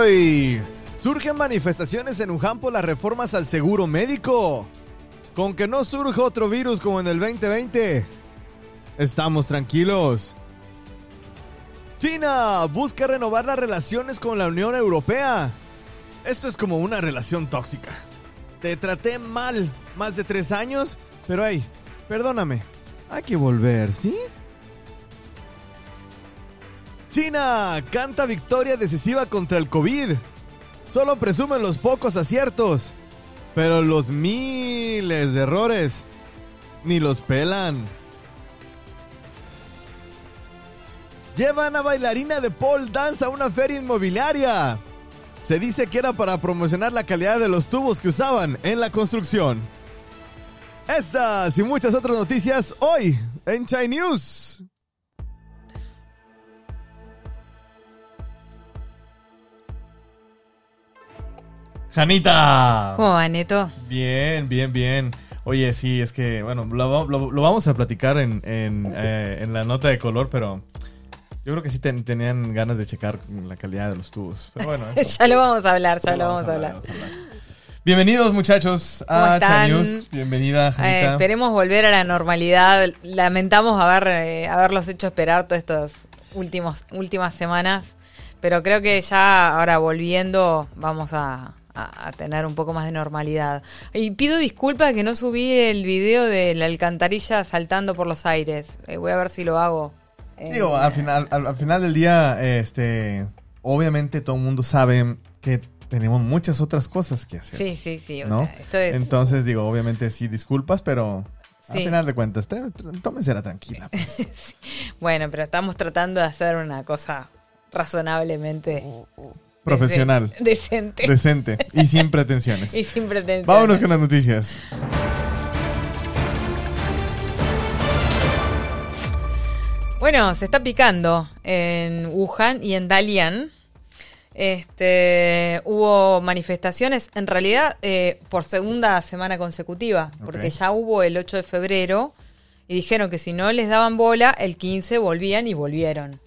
hoy. Surgen manifestaciones en Wuhan por las reformas al seguro médico. Con que no surja otro virus como en el 2020. Estamos tranquilos. China busca renovar las relaciones con la Unión Europea. Esto es como una relación tóxica. Te traté mal más de tres años, pero hey, perdóname. Hay que volver, ¿sí? China canta victoria decisiva contra el COVID. Solo presumen los pocos aciertos, pero los miles de errores ni los pelan. Llevan a bailarina de pole dance a una feria inmobiliaria. Se dice que era para promocionar la calidad de los tubos que usaban en la construcción. Estas y muchas otras noticias hoy en Chai News. Janita. ¿Cómo va, Neto? Bien, bien, bien. Oye, sí, es que, bueno, lo, lo- lo vamos a platicar en, en, eh, en la nota de color, pero yo creo que sí ten- tenían ganas de checar la calidad de los tubos. Pero bueno, ya lo vamos a hablar, ya lo vamos a hablar. vamos a hablar. Bienvenidos, muchachos, ¿Cómo a están? Chai News. Bienvenida, Eh, Janita. esperemos volver a la normalidad. Lamentamos haber, eh, haberlos hecho esperar todas estas últimas semanas, pero creo que ya ahora volviendo vamos a, a- a tener un poco más de normalidad. Y pido disculpas que no subí el video de la alcantarilla saltando por los aires. Eh, voy a ver si lo hago. Eh, Digo, al final, al, al final del día, este, obviamente todo el mundo sabe que tenemos muchas otras cosas que hacer. Sí, sí, sí. o ¿no? sea, esto es- Entonces, digo, obviamente sí, disculpas, pero al final de cuentas, te- tómensela tranquila. pues. Bueno, pero estamos tratando de hacer una cosa razonablemente Profesional, dece- decente decente y sin pretensiones. y sin pretensiones. Vámonos con las noticias. Bueno, se está picando en Wuhan y en Dalian. Este, hubo manifestaciones, en realidad, eh, por segunda semana consecutiva, porque ya hubo el 8 de febrero y dijeron que si no les daban bola, el 15 volvían y volvieron.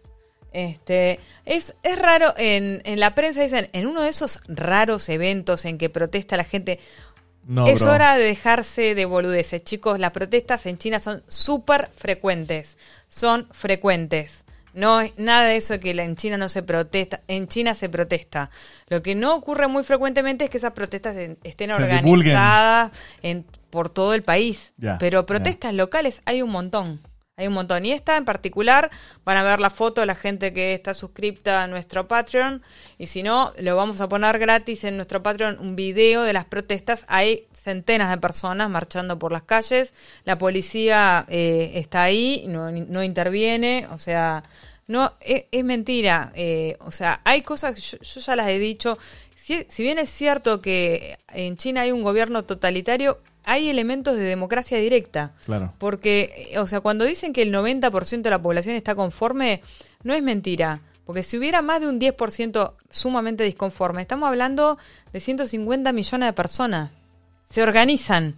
Este, es, es raro, en, en la prensa dicen, en uno de esos raros eventos en que protesta la gente, No, es bro. hora de dejarse de boludeces, chicos. Las protestas en China son súper frecuentes. Son frecuentes. No es nada de eso de que en China no se protesta. En China se protesta. Lo que no ocurre muy frecuentemente es que esas protestas estén Se organizadas en, por todo el país. Pero protestas locales hay un montón. Hay un montón. Y esta en particular, van a ver la foto de la gente que está suscripta a nuestro Patreon. Y si no, lo vamos a poner gratis en nuestro Patreon, un video de las protestas. Hay centenas de personas marchando por las calles. La policía eh, está ahí, no, no interviene. O sea, no es, es mentira. Eh, o sea, hay cosas, yo, yo ya las he dicho. Si, si bien es cierto que en China hay un gobierno totalitario, hay elementos de democracia directa. Claro. Porque, eh, o sea, cuando dicen que el 90% de la población está conforme, no es mentira. Porque si hubiera más de un 10% sumamente disconforme, estamos hablando de 150 millones de personas. Se organizan.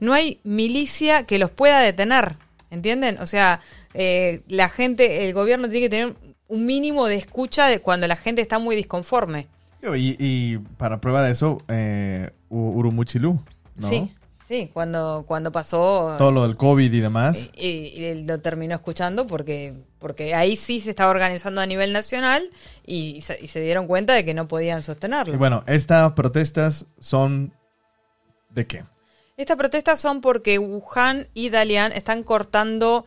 No hay milicia que los pueda detener. ¿Entienden? O sea, eh, la gente, el gobierno tiene que tener un mínimo de escucha de cuando la gente está muy disconforme. Y, y para prueba de eso, eh, U- Urumuchilu, ¿no? Sí, sí, cuando, cuando pasó... Todo lo del COVID y demás. Y, y lo terminó escuchando porque, porque ahí sí se estaba organizando a nivel nacional y se, y se dieron cuenta de que no podían sostenerlo. Y bueno, estas protestas son ¿de qué? Estas protestas son porque Wuhan y Dalian están cortando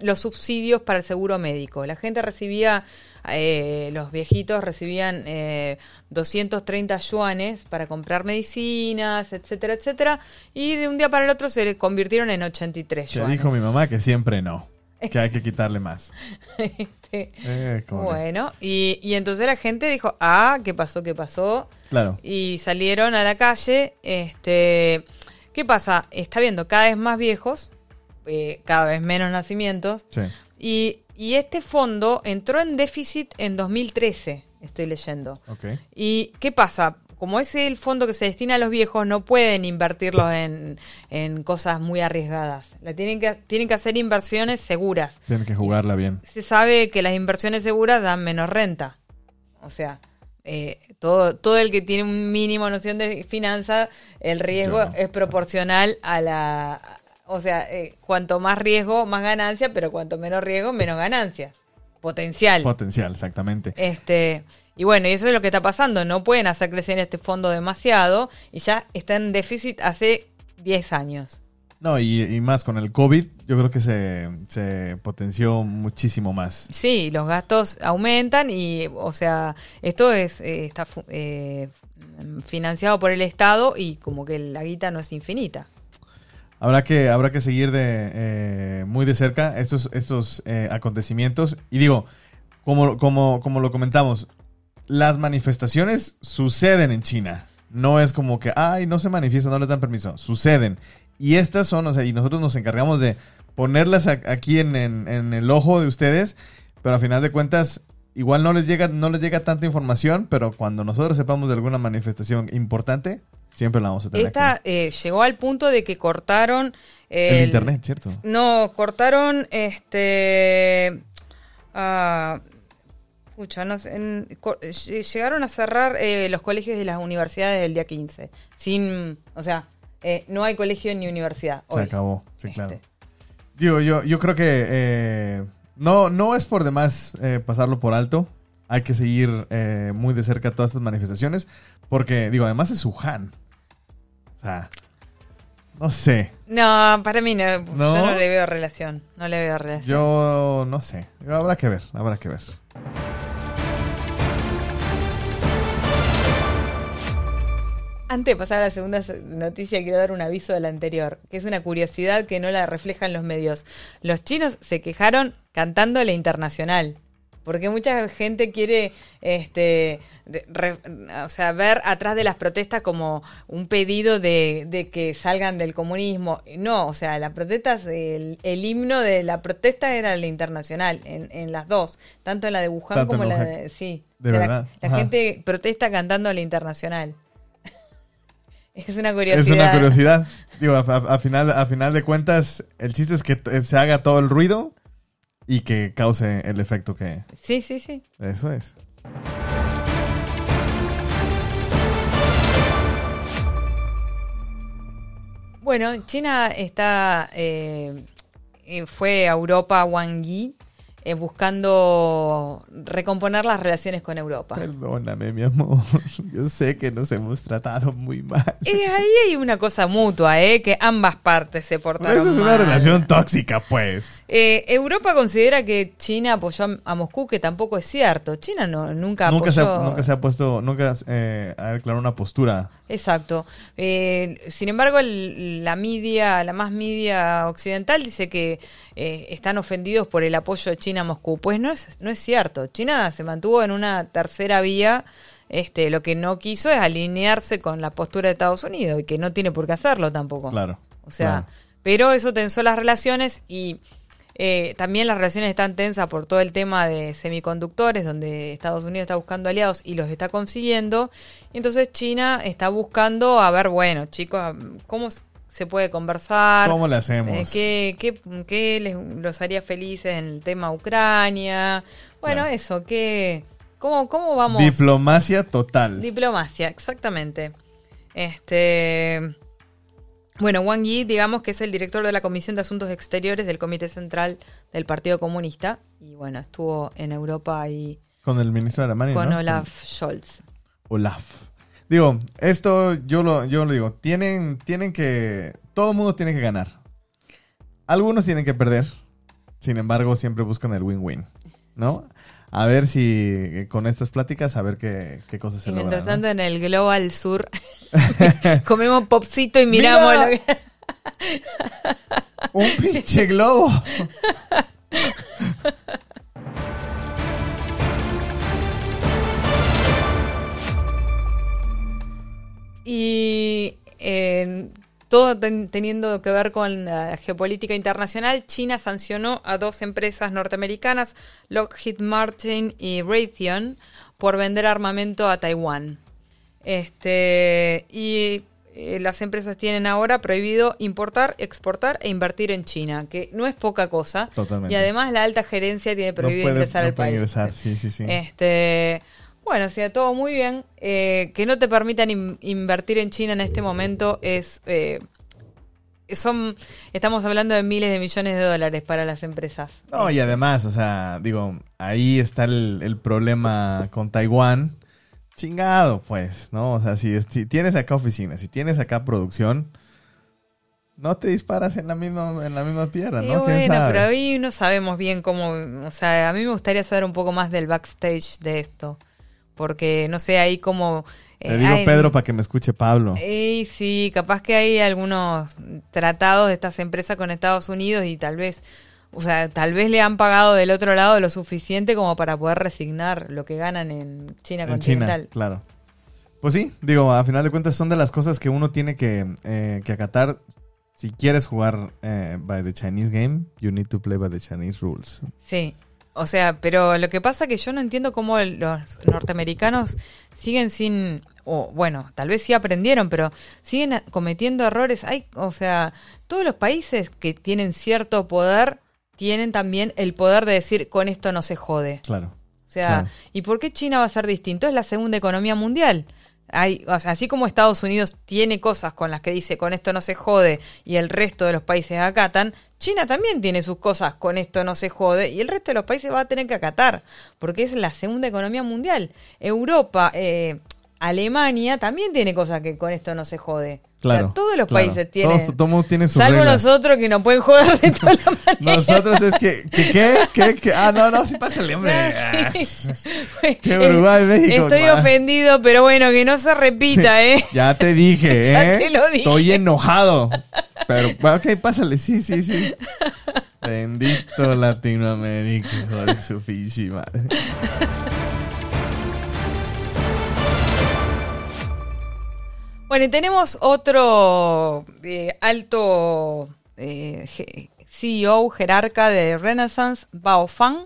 los subsidios para el seguro médico. La gente recibía, eh, los viejitos recibían eh, 230 yuanes para comprar medicinas, etcétera, etcétera, y de un día para el otro se convirtieron en 83 Que yuanes. dijo mi mamá que siempre no. Que hay que quitarle más. Este, Eh. Bueno, y, y entonces la gente dijo, ah, ¿qué pasó? ¿Qué pasó? Claro. Y salieron a la calle. Este, ¿Qué pasa? Está viendo cada vez más viejos, eh, cada vez menos nacimientos. Sí. Y, y este fondo entró en déficit en 2013, estoy leyendo. Ok. ¿Y qué pasa? Como es el fondo que se destina a los viejos, no pueden invertirlos en, en cosas muy arriesgadas. La tienen, que, tienen que hacer inversiones seguras Tienen que jugarla bien. se sabe que las inversiones seguras dan menos renta. O sea, eh, todo, todo el que tiene un mínimo noción de finanzas, el riesgo no. es proporcional a la... O sea, eh, cuanto más riesgo, más ganancia, pero cuanto menos riesgo, menos ganancia. Potencial. Potencial, exactamente. Este, y bueno, y eso es lo que está pasando. No pueden hacer crecer este fondo demasiado y ya está en déficit hace 10 años. No, y, y más con el COVID, yo creo que se, se potenció muchísimo más. Sí, los gastos aumentan y, o sea, esto es eh, está eh, financiado por el Estado y como que la guita no es infinita. Habrá que, habrá que seguir de, eh, muy de cerca estos, estos eh, acontecimientos. Y digo, como, como, como lo comentamos, las manifestaciones suceden en China. No es como que, ay, no se manifiestan, no les dan permiso. Suceden. Y estas son, o sea, y nosotros nos encargamos de ponerlas aquí en, en- en el ojo de ustedes, pero a final de cuentas, igual no les llega, no les llega tanta información, pero cuando nosotros sepamos de alguna manifestación importante, siempre la vamos a tener Esta eh, llegó al punto de que cortaron El internet, ¿cierto? No, cortaron este. ah, pucha, no sé, en- co- ll- llegaron a cerrar eh, los colegios y las universidades el día 15. Sin. O sea, eh, no hay colegio ni universidad. Se hoy. acabó, sí, Este. claro. Digo, yo, yo creo que eh, no, no es por demás eh, pasarlo por alto. Hay que seguir eh, muy de cerca todas estas manifestaciones. Porque, digo, además es Wuhan. O sea, no sé. No, para mí no, ¿No? yo no le veo relación. No le veo relación. Yo no sé. Habrá que ver, habrá que ver. Antes de pasar a la segunda se- noticia, quiero dar un aviso de la anterior, que es una curiosidad que no la reflejan los medios. Los chinos se quejaron cantando la internacional. Porque mucha gente quiere este, de- re- o sea, ver atrás de las protestas como un pedido de, de que salgan del comunismo. No, o sea, la protesta, el, el himno de la protesta era la internacional, en, en las dos, tanto en la de Wuhan Tanto como en la de... Sí, De O sea, la- verdad, La, ajá. gente protesta cantando la internacional. Es una curiosidad. Es una curiosidad. Digo, a, a- a final, a final de cuentas, el chiste es que se haga todo el ruido y que cause el efecto que Sí, sí, sí. eso es. Bueno, China está eh, eh, fue a Europa Wang Yi eh, buscando recomponer las relaciones con Europa. Perdóname, mi amor. Yo sé que nos hemos tratado muy mal. Y ahí hay una cosa mutua, ¿eh? que ambas partes se portaron Eso es una relación tóxica, pues. Eh, Europa considera que China apoyó a- Moscú, que tampoco es cierto. China no, nunca apoyó. Nunca se, ha, nunca se ha puesto, nunca eh, ha declarado una postura. Exacto. Eh, sin embargo, el- la media, la más media occidental dice que están ofendidos por el apoyo de China a Moscú. Pues no es, no es cierto. China se mantuvo en una tercera vía. Este, lo que no quiso es alinearse con la postura de Estados Unidos y que no tiene por qué hacerlo tampoco. Claro. O sea, claro. pero eso tensó las relaciones y eh, también las relaciones están tensas por todo el tema de semiconductores, donde Estados Unidos está buscando aliados y los está consiguiendo. Y entonces China está buscando, a ver, bueno, chicos, ¿cómo se puede conversar? ¿Cómo le hacemos? Eh, ¿Qué, qué, qué les, los haría felices en el tema Ucrania? Bueno, Claro. eso, ¿qué, cómo, ¿cómo vamos? Diplomacia total. Diplomacia, exactamente. Este. Bueno, Wang Yi, digamos que es el director de la Comisión de Asuntos Exteriores del Comité Central del Partido Comunista. Y bueno, estuvo en Europa y Con el ministro de Alemania. con ¿no? Olaf Scholz. Olaf. Digo, esto yo lo, yo lo digo. Tienen, tienen que. Todo el mundo tiene que ganar. Algunos tienen que perder. Sin embargo, siempre buscan el win-win. ¿No? A ver si eh, con estas pláticas, a ver qué, qué cosas se Y mientras logran. ¿no? tanto, en el Global Sur, comemos popcito y miramos Mira. lo que- ¡Un pinche globo! Y eh, todo ten- teniendo que ver con la geopolítica internacional, China sancionó a dos empresas norteamericanas, Lockheed Martin y Raytheon, por vender armamento a Taiwán. Este, y eh, las empresas tienen ahora prohibido importar, exportar e invertir en China, que no es poca cosa. Totalmente. Y además la alta gerencia tiene No prohibido puede- ingresar no al puede país. ingresar, sí, sí, sí. Este, Bueno, o sea, todo muy bien. Eh, que no te permitan in- invertir en China en este momento es... eh, son, estamos hablando de miles de millones de dólares para las empresas. No, y además, o sea, digo, ahí está el, el problema con Taiwán. Chingado, pues, ¿no? O sea, si, si tienes acá oficina, si tienes acá producción, no te disparas en la misma, en la misma piedra, ¿no? ¿Quién bueno, sabe? pero ahí no sabemos bien cómo, o sea, a mí me gustaría saber un poco más del backstage de esto, porque no sé ahí cómo... Te eh, digo hay- Pedro para que me escuche Pablo. Y sí, capaz que hay algunos tratados de estas empresas con Estados Unidos y tal vez, o sea, tal vez le han pagado del otro lado lo suficiente como para poder resignar lo que ganan en China En continental. China, claro. Pues sí, digo, a final de cuentas son de las cosas que uno tiene que, eh, que acatar. Si quieres jugar eh, by the Chinese game, you need to play by the Chinese rules. Sí, o sea, pero lo que pasa que yo no entiendo cómo los norteamericanos siguen sin, o bueno, tal vez sí aprendieron, pero siguen cometiendo errores. Hay, o sea, todos los países que tienen cierto poder tienen también el poder de decir con esto no se jode. Claro. O sea, Claro. ¿y por qué China va a ser distinto? Es la segunda economía mundial. Hay, o sea, así como Estados Unidos tiene cosas con las que dice con esto no se jode y el resto de los países acatan, China también tiene sus cosas con esto no se jode y el resto de los países va a tener que acatar porque es la segunda economía mundial. Europa, eh, Alemania también tiene cosas que con esto no se jode. O sea, Claro. todos los claro. países tienen. Todos, todo mundo tiene sus salvo reglas. nosotros que nos pueden joder de todas las maneras. Nosotros es que, que ¿qué? ¿Qué? ¿Qué? Ah, no, no, sí pásale, hombre. Ah, sí. Qué Uruguay, México, Estoy ofendido, pero bueno, que no se repita, ¿eh? Ya te dije, Ya ¿eh? te lo dije. Estoy enojado. Pero, ok, pásale, sí, sí, sí. Bendito Latinoamérica, hijo de su fichi madre. Bueno, y tenemos otro eh, alto eh, CEO, jerarca de Renaissance, Bao Fan,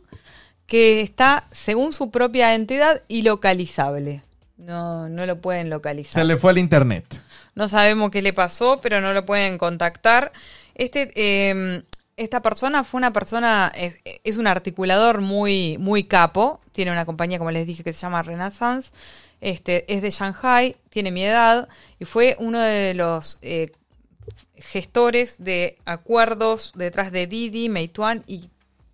que está, según su propia entidad, ilocalizable. No, no lo pueden localizar. Se le fue al internet. No sabemos qué le pasó, pero no lo pueden contactar. Este, eh, esta persona fue una persona, es, es un articulador muy, muy capo. Tiene una compañía, como les dije, que se llama Renaissance. Este, es de Shanghai, tiene mi edad y fue uno de los eh, gestores de acuerdos detrás de Didi, Meituan y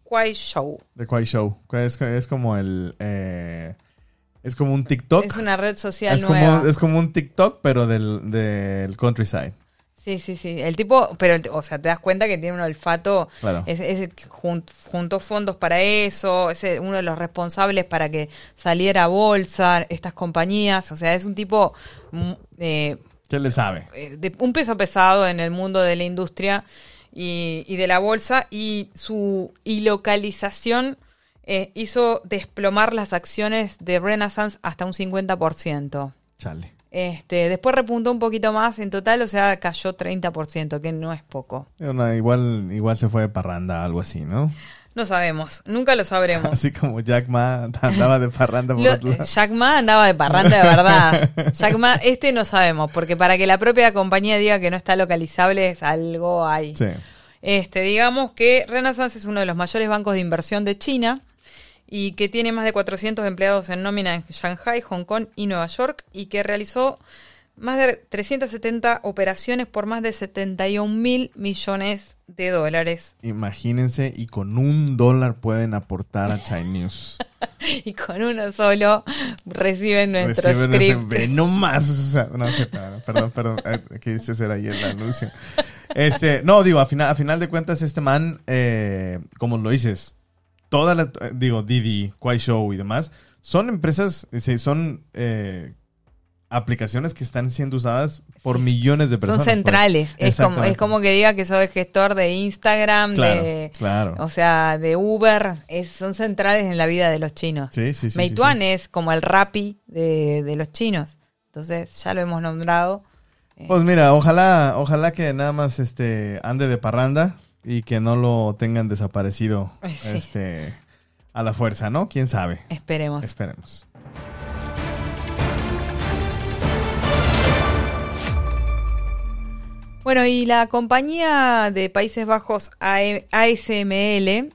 Kuaishou. The Quai Show. Es, es como el. eh, es como un TikTok. Es una red social Es nueva. como, es como un TikTok, pero del, del countryside. Sí, sí, sí. El tipo, pero, el- o sea, te das cuenta que tiene un olfato. Claro. Es, es el que jun- juntó fondos para eso. Es uno de los responsables para que saliera a bolsa estas compañías. O sea, es un tipo mm, eh, ¿Qué le sabe? eh, de un peso pesado en el mundo de la industria y, y de la bolsa. Y su ilocalización eh, hizo desplomar las acciones de Renaissance hasta un 50%. Chale. Este, después repuntó un poquito más, en total, o sea, cayó 30%, que no es poco. Una- igual, igual se fue de parranda, algo así, ¿no? No sabemos, nunca lo sabremos. Así como Jack Ma andaba de parranda por Lo- otro lado. Jack Ma andaba de parranda de verdad. Jack Ma, este no sabemos, porque para que la propia compañía diga que no está localizable es algo ahí. Sí. Este, digamos que Renaissance es uno de los mayores bancos de inversión de China y que tiene más de 400 empleados en nómina en Shanghai, Hong Kong y Nueva York y que realizó más de 370 operaciones por más de 71 mil millones de dólares Imagínense, y con un dólar pueden aportar a China News. y con uno solo reciben nuestro Reciben ese- script. O sea, no sé, perdón, perdón, eh, Quise hacer ahí el anuncio. Este, no, digo, a final, a final de cuentas, este man, eh, como lo dices, toda la, eh, digo, Didi, Quai Show y demás, son empresas, sí, son eh, aplicaciones que están siendo usadas por millones de Son personas. pues. centrales. Es como, es como que diga que soy gestor de Instagram, Claro, de, claro. o sea, de Uber. Es, son centrales en la vida de los chinos. Sí, sí, sí. Meituan es como el Rappi de, de los chinos. Entonces, ya lo hemos nombrado. Pues mira, ojalá, ojalá que nada más este ande de parranda y que no lo tengan desaparecido sí. este a la fuerza, ¿no? ¿Quién sabe? Esperemos. Esperemos. Bueno, y la compañía de Países Bajos ASML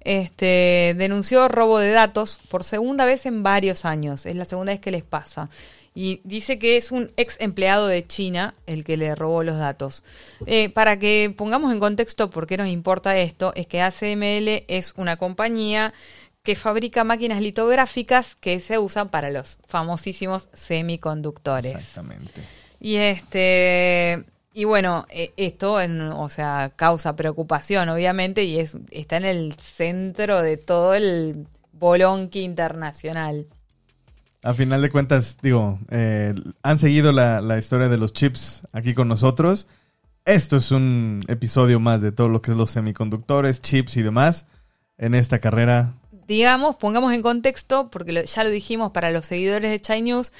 este, denunció robo de datos por segunda vez en varios años. Es la segunda vez que les pasa. Y dice que es un ex empleado de China el que le robó los datos. Eh, para que pongamos en contexto por qué nos importa esto, es que ACML es una compañía que fabrica máquinas litográficas que se usan para los famosísimos semiconductores. Exactamente. Y este y bueno, eh, esto en- o sea, causa preocupación obviamente y es está en el centro de todo el bolonqui internacional. A final de cuentas, digo, eh, han seguido la, la historia de los chips aquí con nosotros. Esto es un episodio más de todo lo que es los semiconductores, chips y demás en esta carrera. digamos, pongamos en contexto, porque lo- ya lo dijimos para los seguidores de Chai News,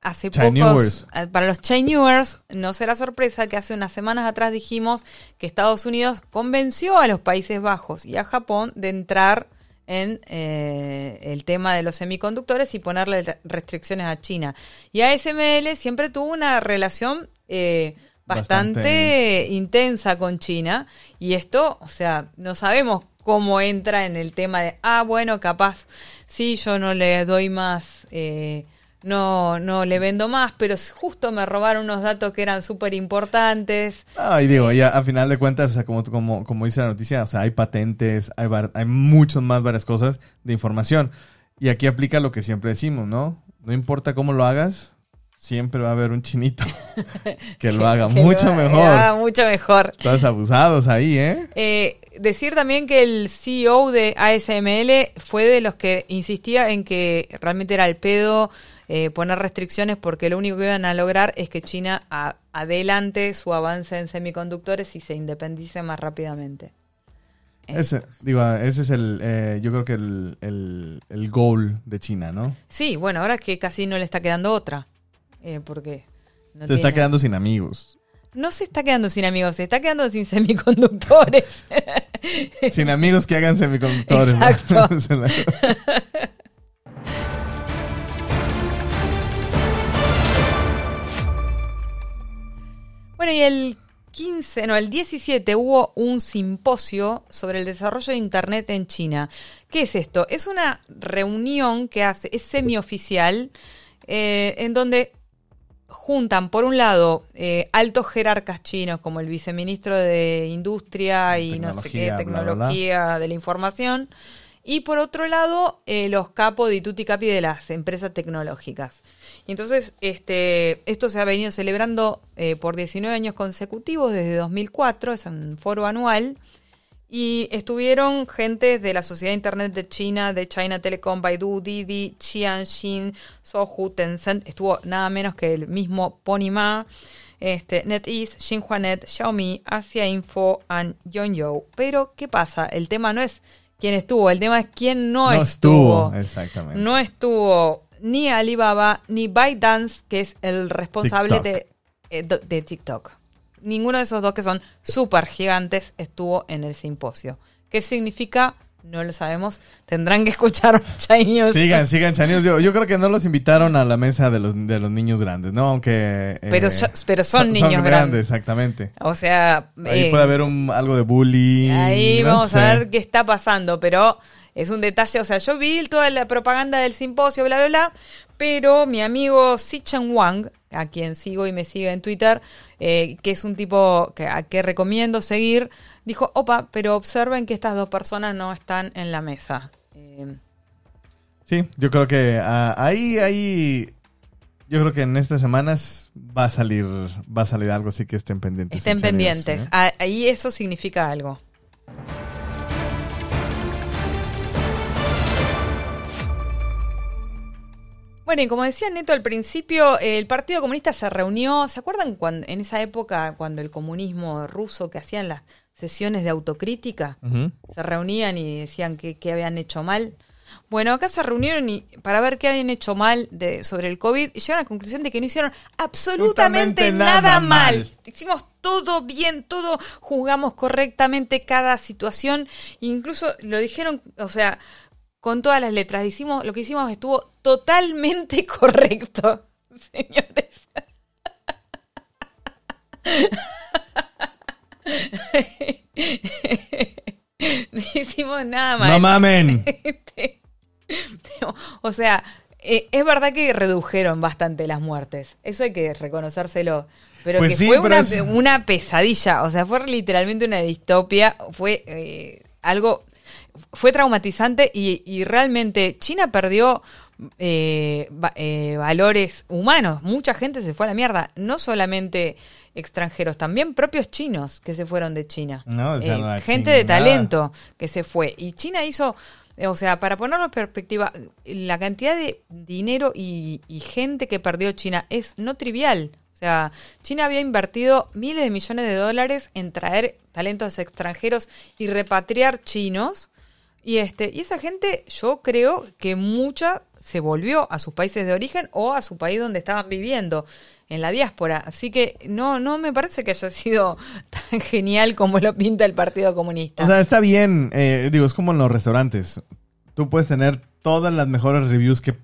hace Chinewers. pocos, eh, para los Chai Newers, no será sorpresa que hace unas semanas atrás dijimos que Estados Unidos convenció a los Países Bajos y a Japón de entrar en eh, el tema de los semiconductores y ponerle re- restricciones a China. Y ASML siempre tuvo una relación eh, bastante, Bastante. intensa con China y esto, o sea, no sabemos cómo entra en el tema de, ah, bueno, capaz, sí, yo no le doy más, eh, no, no le vendo más, pero justo me robaron unos datos que eran súper importantes. Ah, y digo, ya a final de cuentas, o sea, como, como, como dice la noticia, o sea, hay patentes, hay, hay muchas más varias cosas de información. Y aquí aplica lo que siempre decimos, ¿no? No importa cómo lo hagas, siempre va a haber un chinito que lo haga Que mucho lo- mejor. mucho mejor. Estás abusados ahí, ¿eh? Eh, decir también que el CEO de ASML fue de los que insistía en que realmente era el pedo eh, poner restricciones porque lo único que iban a lograr es que China a- adelante su avance en semiconductores y se independice más rápidamente. Eh, Ese, digo, ese es el, eh, yo creo que el, el, el goal de China, ¿no? Sí, bueno, ahora que casi no le está quedando otra. Eh, porque no Se está quedando sin amigos. No se está quedando sin amigos, se está quedando sin semiconductores. Sin amigos que hagan semiconductores. Bueno, y el 15, no, el 17 hubo un simposio sobre el desarrollo de Internet en China. ¿Qué es esto? Es una reunión que hace, es semioficial, eh, en donde juntan, por un lado, eh, altos jerarcas chinos, como el viceministro de Industria y no sé qué, Tecnología, bla, bla, bla. tecnología de la información, y por otro lado, eh, los capos de tutti de las empresas tecnológicas. Y entonces, este, esto se ha venido celebrando eh, por 19 años consecutivos desde 2004, es un foro anual, y estuvieron gentes de la Sociedad de Internet de China, de China Telecom, Baidu, Didi, Qianxin, Sohu, Tencent, estuvo nada menos que el mismo Pony Ma, este, NetEase, Xinhuanet, Xiaomi, Asia Info and Yongyou. Pero, ¿qué pasa? El tema no es quién estuvo, el tema es quién no, No estuvo. estuvo. Exactamente. No estuvo ni Alibaba ni ByteDance, que es el responsable TikTok. de, eh, de TikTok. Ninguno de esos dos que son súper gigantes estuvo en el simposio. ¿Qué significa? No lo sabemos. Tendrán que escuchar Chai News. Sigan, sigan, chanios. Yo, yo creo que no los invitaron a la mesa de los, de los niños grandes, ¿no? Aunque... eh, Pero yo- pero son niños grandes. exactamente. O sea, Ahí eh, puede haber un, algo de bullying. Ahí no vamos sé. a ver qué está pasando, pero es un detalle, o sea, yo vi toda la propaganda del simposio, bla, bla, bla, pero mi amigo Sichen Wang, a quien sigo y me sigue en Twitter, eh, que es un tipo que, a que recomiendo seguir, dijo, opa, pero observen que estas dos personas no están en la mesa. Eh, Sí, yo creo que ah, ahí, ahí... Yo creo que en estas semanas va a salir, va a salir algo así que estén pendientes. estén pendientes. ¿eh? Ah, Ahí eso significa algo. Bueno, y como decía Neto al principio, el Partido Comunista se reunió, ¿se acuerdan cuando, en esa época cuando el comunismo ruso que hacían las sesiones de autocrítica? Se reunían y decían que habían hecho mal. Bueno, acá se reunieron y, para ver qué habían hecho mal de, sobre el COVID y llegaron a la conclusión de que no hicieron absolutamente Absolutamente nada, nada mal. mal. Hicimos todo bien, todo jugamos correctamente cada situación. Incluso lo dijeron, o sea, con todas las letras. Hicimos, lo que hicimos estuvo totalmente correcto, señores. hicimos nada mal. No mamen. O sea, eh, es verdad que redujeron bastante las muertes. Eso hay que reconocérselo. Pero Pues que sí, fue pero una, es- una pesadilla. O sea, fue literalmente una distopia. Fue eh, algo. Fue traumatizante y, y realmente China perdió eh, eh, valores humanos. Mucha gente se fue a la mierda. No solamente extranjeros, también propios chinos que se fueron de China. No, Eh, gente de talento que se fue. Y China hizo, eh, o sea, para ponerlo en perspectiva, la cantidad de dinero y, y gente que perdió China es no trivial. O sea, China había invertido miles de millones de dólares en traer talentos extranjeros y repatriar chinos. Y este, y esa gente, yo creo que mucha se volvió a sus países de origen o a su país donde estaban viviendo, en la diáspora. Así que no, no me parece que haya sido tan genial como lo pinta el Partido Comunista. O sea, está bien. eh, digo, es como en los restaurantes. Tú puedes tener todas las mejores reviews que.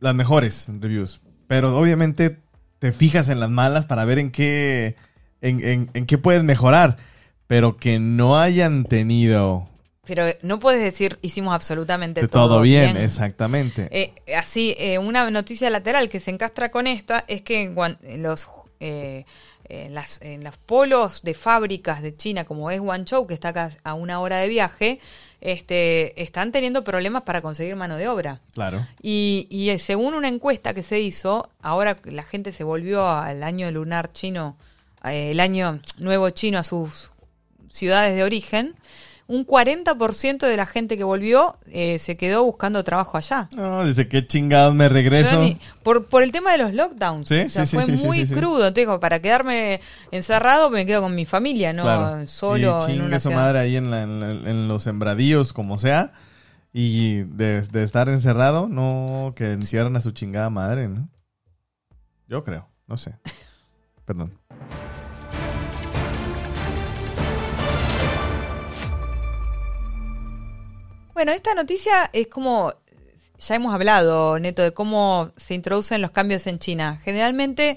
Las mejores reviews. Pero obviamente te fijas en las malas para ver en qué. En, en- en qué puedes mejorar. Pero que no hayan tenido Pero no puedes decir hicimos absolutamente de todo, todo bien, exactamente. Eh, así, eh, una noticia lateral que se encastra con esta es que en, los, eh, en las, en los polos de fábricas de China, como es Guangzhou, que está acá a una hora de viaje, este, están teniendo problemas para conseguir mano de obra. claro. Y, y, eh, según una encuesta que se hizo, ahora la gente se volvió al año lunar chino, eh, el año nuevo chino a sus ciudades de origen, un 40% de la gente que volvió eh, se quedó buscando trabajo allá. No, dice que chingados me regreso. Ni- por, por el tema de los lockdowns. Sí, o sea, sí, sí, fue sí, muy crudo. Entonces, como para quedarme encerrado, me quedo con mi familia, no Claro. solo y en una su madre ahí en, la- en la- en los sembradíos, como sea. Y de, de estar encerrado, no que encierran a su chingada madre, ¿no? Yo creo, no sé. Perdón. Bueno, esta noticia es como, ya hemos hablado, Neto, de cómo se introducen los cambios en China. Generalmente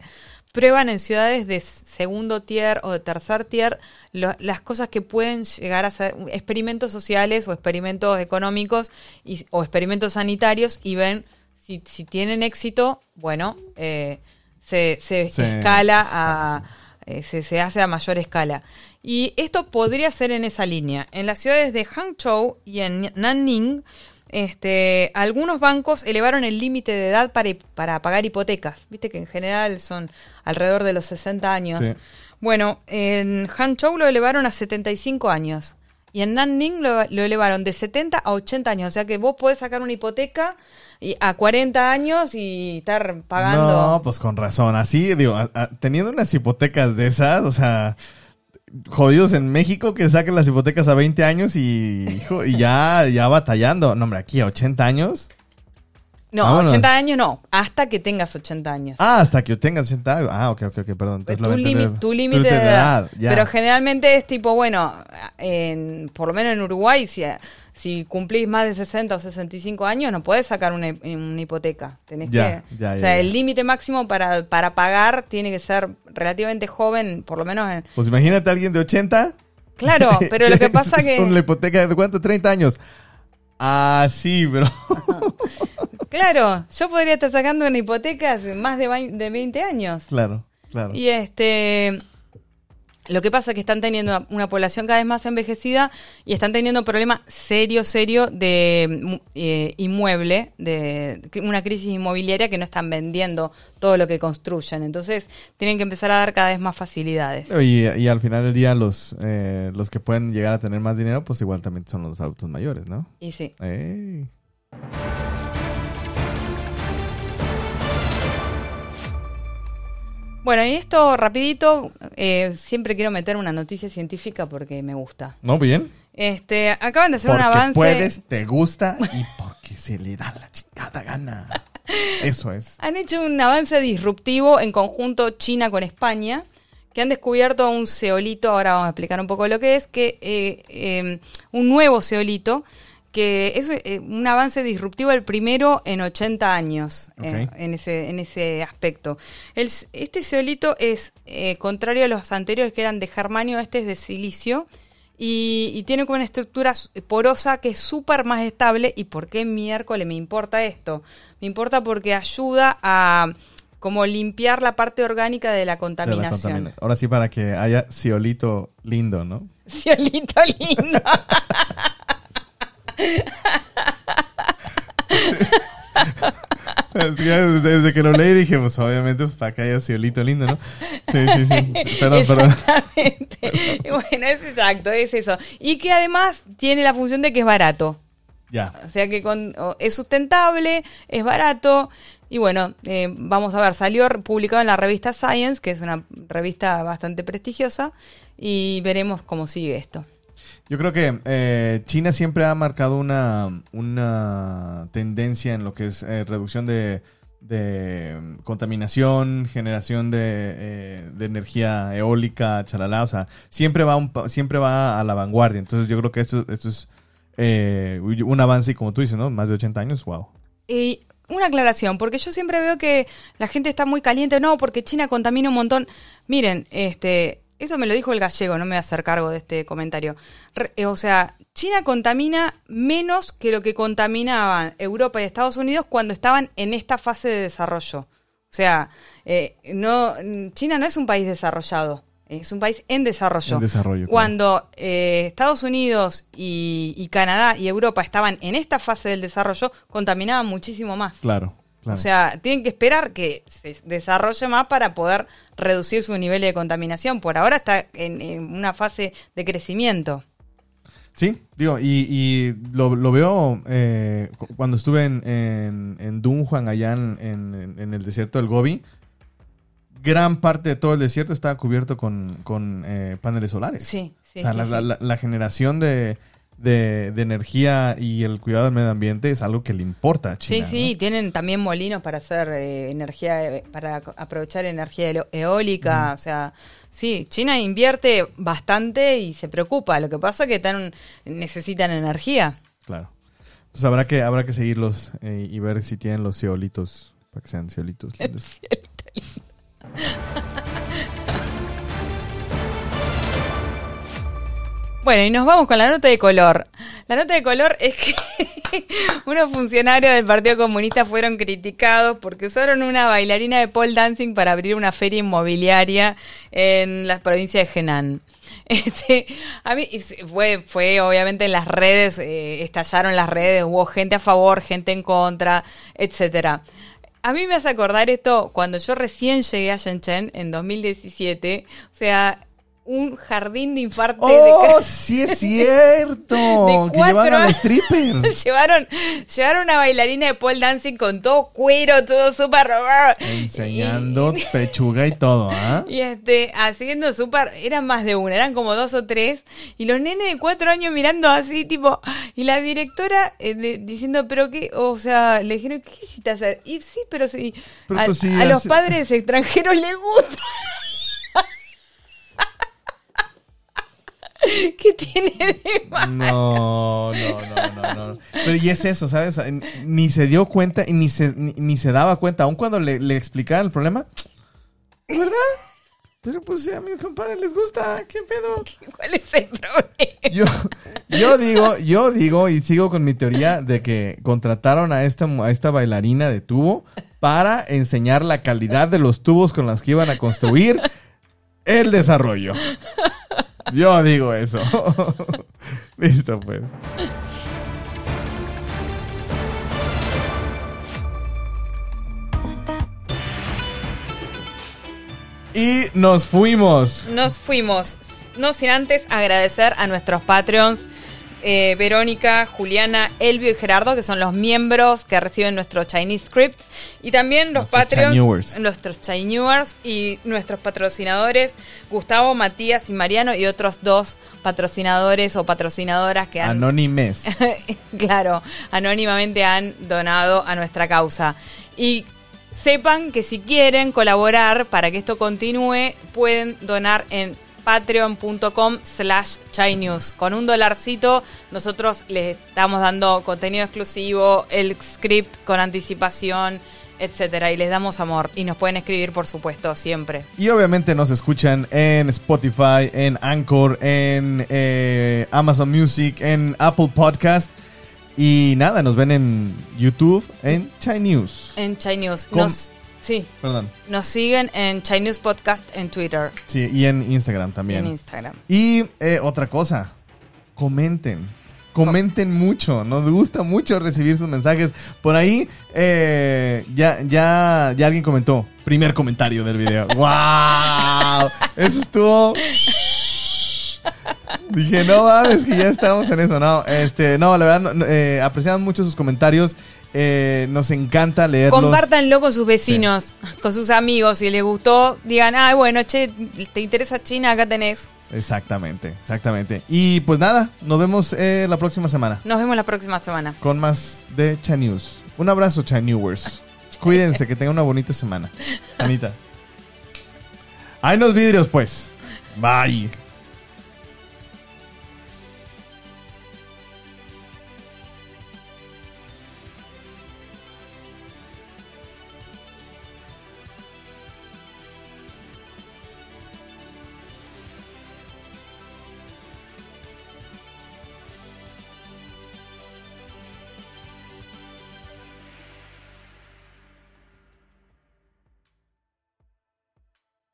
prueban en ciudades de segundo tier o de tercer tier lo- las cosas que pueden llegar a ser experimentos sociales o experimentos económicos y- o experimentos sanitarios y ven si, si tienen éxito, bueno, eh, se, se Sí, escala sí, a, eh, se, se hace a mayor escala. Y esto podría ser en esa línea. En las ciudades de Hangzhou y en Nanning, este, algunos bancos elevaron el límite de edad para, para pagar hipotecas. Viste que en general son alrededor de los 60 años. Sí. Bueno, en Hangzhou lo elevaron a 75 años. Y en Nanning lo, lo elevaron de 70 a 80 años. O sea que vos podés sacar una hipoteca y a 40 años y estar pagando. No, pues con razón. Así, digo, a- a- teniendo unas hipotecas de esas, o sea, jodidos en México que saquen las hipotecas a 20 años y, hijo, y ya, ya batallando. No, hombre, aquí a 80 años. No, Vámonos. 80 años no, hasta que tengas 80 años. Ah, hasta que tengas 80 años. Ah, ok, ok, ok, perdón. Lo tu, límite de edad. Pero generalmente es tipo, bueno, en, por lo menos en Uruguay, si, si cumplís más de 60 o 65 años, no podés sacar una, una hipoteca. Tenés Ya, que, ya, o sea, ya. el límite máximo para, para pagar tiene que ser relativamente joven, por lo menos en... Pues imagínate a alguien de 80. Claro, pero lo que pasa es que... La hipoteca de cuánto? 30 años. Ah, sí, bro. Claro, yo podría estar sacando una hipoteca hace más de 20 años. claro, claro. Y este. Lo que pasa es que están teniendo una población cada vez más envejecida y están teniendo problemas serio, serio de eh, inmueble, de una crisis inmobiliaria que no están vendiendo todo lo que construyen. Entonces tienen que empezar a dar cada vez más facilidades. Y, y al final del día, los, eh, los que pueden llegar a tener más dinero, pues igual también son los adultos mayores, ¿no? Y sí. Ey. Bueno, y esto rapidito, eh, siempre quiero meter una noticia científica porque me gusta. ¿No? Bien. Este, acaban de hacer Porque un avance. puedes, te gusta y porque se le da la chingada gana. Eso es. Han hecho un avance disruptivo en conjunto China con España, que han descubierto un ceolito, ahora vamos a explicar un poco lo que es, que eh, eh, un nuevo ceolito, que es eh, un avance disruptivo, el primero en 80 años eh, en, ese, en ese aspecto. El este ceolito es eh, contrario a los anteriores que eran de germanio, este es de silicio. y, y tiene como una estructura porosa que es súper más estable. ¿Y por qué miércoles me importa esto? Me importa porque ayuda a como limpiar la parte orgánica de la De la contaminación. contamina- Ahora sí, para que haya ciolito lindo, ¿no? Cielito lindo. Desde que lo leí dije, pues obviamente pues, para que haya ciolito lindo, ¿no? Sí, sí, sí. Perdón, perdón. Exactamente. Bueno, es exacto, es eso. Y que además tiene la función de que es barato. Ya. O sea que con- es sustentable, es barato. Y bueno, eh, vamos a ver, salió publicado en la revista Science, que es una revista bastante prestigiosa, y veremos cómo sigue esto. Yo creo que eh, China siempre ha marcado una, una tendencia en lo que es eh, reducción de, mm, contaminación, generación de, eh, de energía eólica, chalala, o sea, siempre va, un siempre va a la vanguardia. Entonces yo creo que esto, esto es eh, un avance y como tú dices, ¿no? Más de 80 años, wow. Y una aclaración, porque yo siempre veo que la gente está muy caliente, no, porque China contamina un montón. Miren, este, eso me lo dijo el gallego, no me voy a hacer cargo de este comentario. Re- eh, o sea, China contamina menos que lo que contaminaban Europa y Estados Unidos cuando estaban en esta fase de desarrollo. O sea, eh, no, China no es un país desarrollado, es un país en desarrollo. En desarrollo, claro. Cuando eh, Estados Unidos y, y Canadá y Europa estaban en esta fase del desarrollo, contaminaban muchísimo más. Claro, claro. O sea, tienen que esperar que se desarrolle más para poder reducir su nivel de contaminación. Por ahora está en, en una fase de crecimiento. Sí, digo, y, y lo, lo veo eh, cu- cuando estuve en, en, en Dunhuang, allá en, en- en el desierto del Gobi. Gran parte de todo el desierto estaba cubierto con, con, eh, paneles solares. Sí, sí, o sea, sí, la, sí. la- la- la generación de, de, de energía y el cuidado del medio ambiente es algo que le importa a China. sí, sí, tienen también molinos para hacer eh, energía, eh, para aprovechar energía eólica, o sea, sí, China invierte bastante y se preocupa. Lo que pasa es que tan, necesitan energía. Claro. Pues habrá que, habrá que seguirlos eh, y ver si tienen los ceolitos, para que sean ceolitos lindos. Bueno, y nos vamos con la nota de color. La nota de color es que unos funcionarios del Partido Comunista fueron criticados porque usaron una bailarina de pole dancing para abrir una feria inmobiliaria en la provincia de Henan. Este, a mí fue, fue obviamente en las redes, eh, estallaron las redes, hubo gente a favor, gente en contra, etcétera. A mí me hace acordar esto cuando yo recién llegué a Shenzhen en 2017, o sea, un jardín de infarto de ¡Oh, sí es cierto! De que cuatro llevan a stripper. llevaron, llevaron una bailarina de pole dancing con todo cuero, todo súper... Enseñando pechuga y todo, ¿ah? Y este, haciendo súper, eran más de una, eran como dos o tres, y los nenes de cuatro años mirando así, tipo, y la directora eh, de- diciendo, pero qué, o sea, le dijeron, ¿qué quisiste hacer? Y sí, pero sí, Pero a, pues sí, a los padres extranjeros les gusta. ¿Qué tiene de malo? No, no, no, no, no. Pero y es eso, ¿sabes? Ni se dio cuenta y ni se, ni, ni se daba cuenta, aun cuando le, le explicaban el problema. ¿Verdad? Pero pues a mis compadres les gusta, ¿qué pedo? ¿Cuál es el problema? Yo, yo digo, yo digo y sigo con mi teoría de que contrataron a esta, a esta bailarina de tubo para enseñar la calidad de los tubos con los que iban a construir el desarrollo. Yo digo eso. Listo, pues. Y nos fuimos. Nos fuimos, no sin antes agradecer a nuestros Patreons, eh, Verónica, Juliana, Elvio y Gerardo, que son los miembros que reciben nuestro Chinese Script, y también los Nuestros Patreons, Chinewers. nuestros Chinewers y nuestros patrocinadores, Gustavo, Matías y Mariano, y otros dos patrocinadores o patrocinadoras que han Anónimes. claro, anónimamente han donado a nuestra causa. Y sepan que si quieren colaborar para que esto continúe, pueden donar en patreon.com slash chinews. Con un dolarcito nosotros les estamos dando contenido exclusivo, el script con anticipación, etcétera. Y les damos amor. Y nos pueden escribir, por supuesto, siempre. Y obviamente nos escuchan en Spotify, en Anchor, en eh, Amazon Music, en Apple Podcast. Y nada, nos ven en YouTube, en Chai News. En Chai News. Com- Nos, sí, Perdón. nos siguen en Chai News Podcast en Twitter Sí, y en Instagram también. en Instagram. Y eh, otra cosa, comenten. Comenten mucho, nos gusta mucho recibir sus mensajes. Por ahí eh, ya, ya, ya alguien comentó. Primer comentario del video. ¡Wow! Eso estuvo. Dije, no mames, que ya estamos en eso. No, este, no, la verdad, no, eh, apreciamos mucho sus comentarios. Eh, nos encanta leerlos. Compártanlo con sus vecinos, con sus amigos. Si les gustó, digan, ah, bueno, che, te interesa China, acá tenés. Exactamente, exactamente. Y pues nada, nos vemos eh, la próxima semana. Nos vemos la próxima semana. con más de Cha News. Un abrazo, Cha Newers. Cuídense, que tengan una bonita semana. Anita. Hay unos vidrios, pues. Bye.